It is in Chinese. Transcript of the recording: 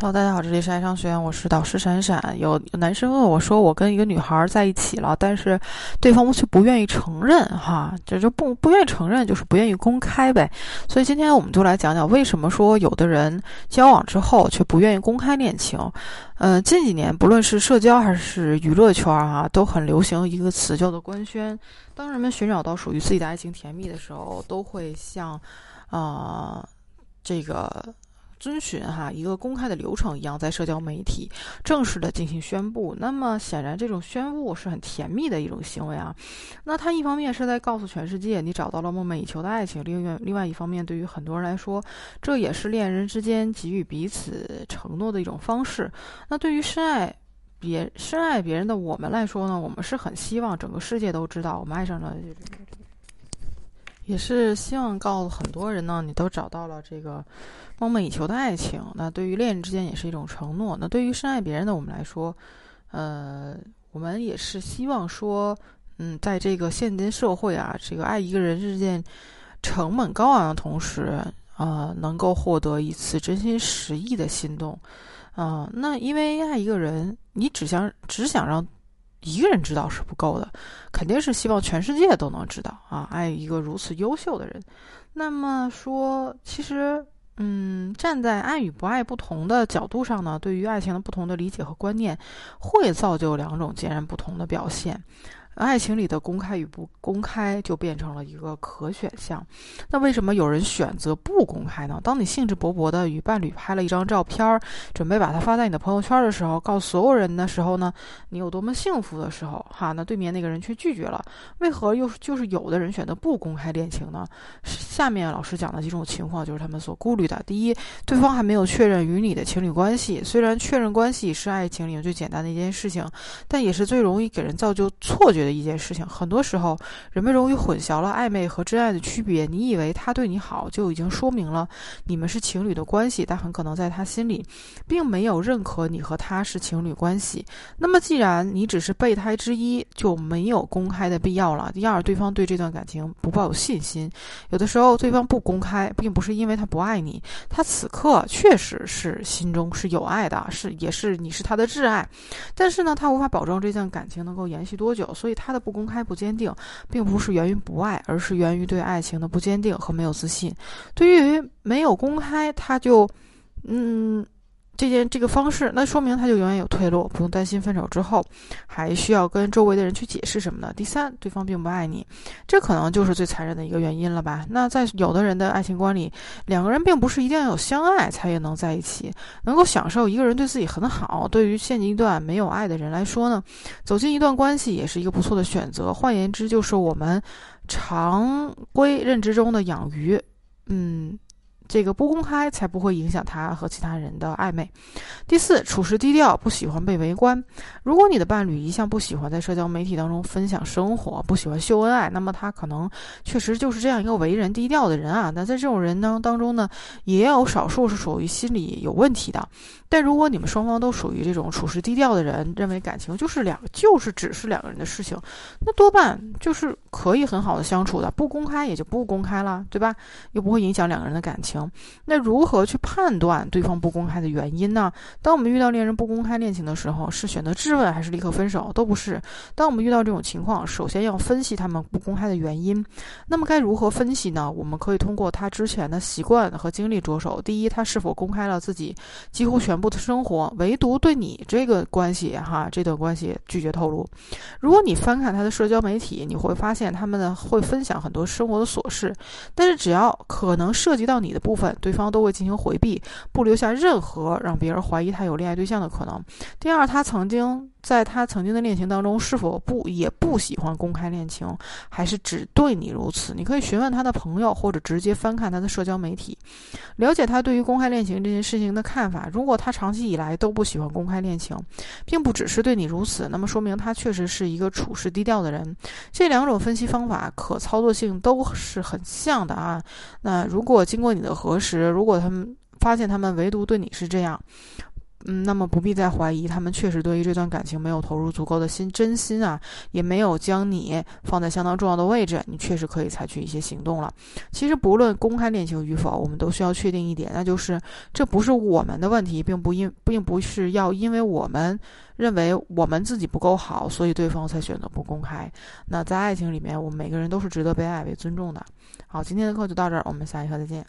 Hello，大家好，这里是爱商学院，我是导师闪闪。有男生问我说，我跟一个女孩在一起了，但是对方却不愿意承认，哈，这就不不愿意承认，就是不愿意公开呗。所以今天我们就来讲讲，为什么说有的人交往之后却不愿意公开恋情。嗯，近几年不论是社交还是娱乐圈啊，都很流行一个词叫做官宣。当人们寻找到属于自己的爱情甜蜜的时候，都会像，啊，这个。遵循哈一个公开的流程一样，在社交媒体正式的进行宣布。那么显然，这种宣布是很甜蜜的一种行为啊。那他一方面是在告诉全世界你找到了梦寐以求的爱情，另外另外一方面，对于很多人来说，这也是恋人之间给予彼此承诺的一种方式。那对于深爱别深爱别人的我们来说呢，我们是很希望整个世界都知道我们爱上了。也是希望告诉很多人呢，你都找到了这个梦寐以求的爱情。那对于恋人之间也是一种承诺。那对于深爱别人的我们来说，呃，我们也是希望说，嗯，在这个现今社会啊，这个爱一个人是件成本高昂的同时，啊，能够获得一次真心实意的心动。啊，那因为爱一个人，你只想只想让。一个人知道是不够的，肯定是希望全世界都能知道啊！爱一个如此优秀的人，那么说，其实，嗯，站在爱与不爱不同的角度上呢，对于爱情的不同的理解和观念，会造就两种截然不同的表现。爱情里的公开与不公开就变成了一个可选项。那为什么有人选择不公开呢？当你兴致勃勃地与伴侣拍了一张照片，准备把它发在你的朋友圈的时候，告诉所有人的时候呢？你有多么幸福的时候，哈？那对面那个人却拒绝了。为何又就是有的人选择不公开恋情呢？下面老师讲的几种情况就是他们所顾虑的。第一，对方还没有确认与你的情侣关系。虽然确认关系是爱情里最简单的一件事情，但也是最容易给人造就错觉。的一件事情，很多时候人们容易混淆了暧昧和真爱的区别。你以为他对你好，就已经说明了你们是情侣的关系，但很可能在他心里，并没有认可你和他是情侣关系。那么，既然你只是备胎之一，就没有公开的必要了。第二，对方对这段感情不抱有信心。有的时候，对方不公开，并不是因为他不爱你，他此刻确实是心中是有爱的，是也是你是他的挚爱。但是呢，他无法保证这段感情能够延续多久，所以。他的不公开、不坚定，并不是源于不爱，而是源于对爱情的不坚定和没有自信。对于没有公开，他就，嗯。这件这个方式，那说明他就永远有退路，不用担心分手之后还需要跟周围的人去解释什么的。第三，对方并不爱你，这可能就是最残忍的一个原因了吧？那在有的人的爱情观里，两个人并不是一定要有相爱才也能在一起，能够享受一个人对自己很好。对于现阶段没有爱的人来说呢，走进一段关系也是一个不错的选择。换言之，就是我们常规认知中的养鱼，嗯。这个不公开才不会影响他和其他人的暧昧。第四，处事低调，不喜欢被围观。如果你的伴侣一向不喜欢在社交媒体当中分享生活，不喜欢秀恩爱，那么他可能确实就是这样一个为人低调的人啊。那在这种人当当中呢，也有少数是属于心理有问题的。但如果你们双方都属于这种处事低调的人，认为感情就是两就是只是两个人的事情，那多半就是可以很好的相处的。不公开也就不公开了，对吧？又不会影响两个人的感情。那如何去判断对方不公开的原因呢？当我们遇到恋人不公开恋情的时候，是选择质问还是立刻分手？都不是。当我们遇到这种情况，首先要分析他们不公开的原因。那么该如何分析呢？我们可以通过他之前的习惯和经历着手。第一，他是否公开了自己几乎全部的生活，唯独对你这个关系哈这段关系拒绝透露。如果你翻看他的社交媒体，你会发现他们呢会分享很多生活的琐事，但是只要可能涉及到你的。部分对方都会进行回避，不留下任何让别人怀疑他有恋爱对象的可能。第二，他曾经在他曾经的恋情当中是否不也不喜欢公开恋情，还是只对你如此？你可以询问他的朋友，或者直接翻看他的社交媒体，了解他对于公开恋情这件事情的看法。如果他长期以来都不喜欢公开恋情，并不只是对你如此，那么说明他确实是一个处事低调的人。这两种分析方法可操作性都是很像的啊。那如果经过你的核实，如果他们发现他们唯独对你是这样，嗯，那么不必再怀疑，他们确实对于这段感情没有投入足够的心真心啊，也没有将你放在相当重要的位置，你确实可以采取一些行动了。其实不论公开恋情与否，我们都需要确定一点，那就是这不是我们的问题，并不因并不是要因为我们认为我们自己不够好，所以对方才选择不公开。那在爱情里面，我们每个人都是值得被爱、被尊重的。好，今天的课就到这儿，我们下一课再见。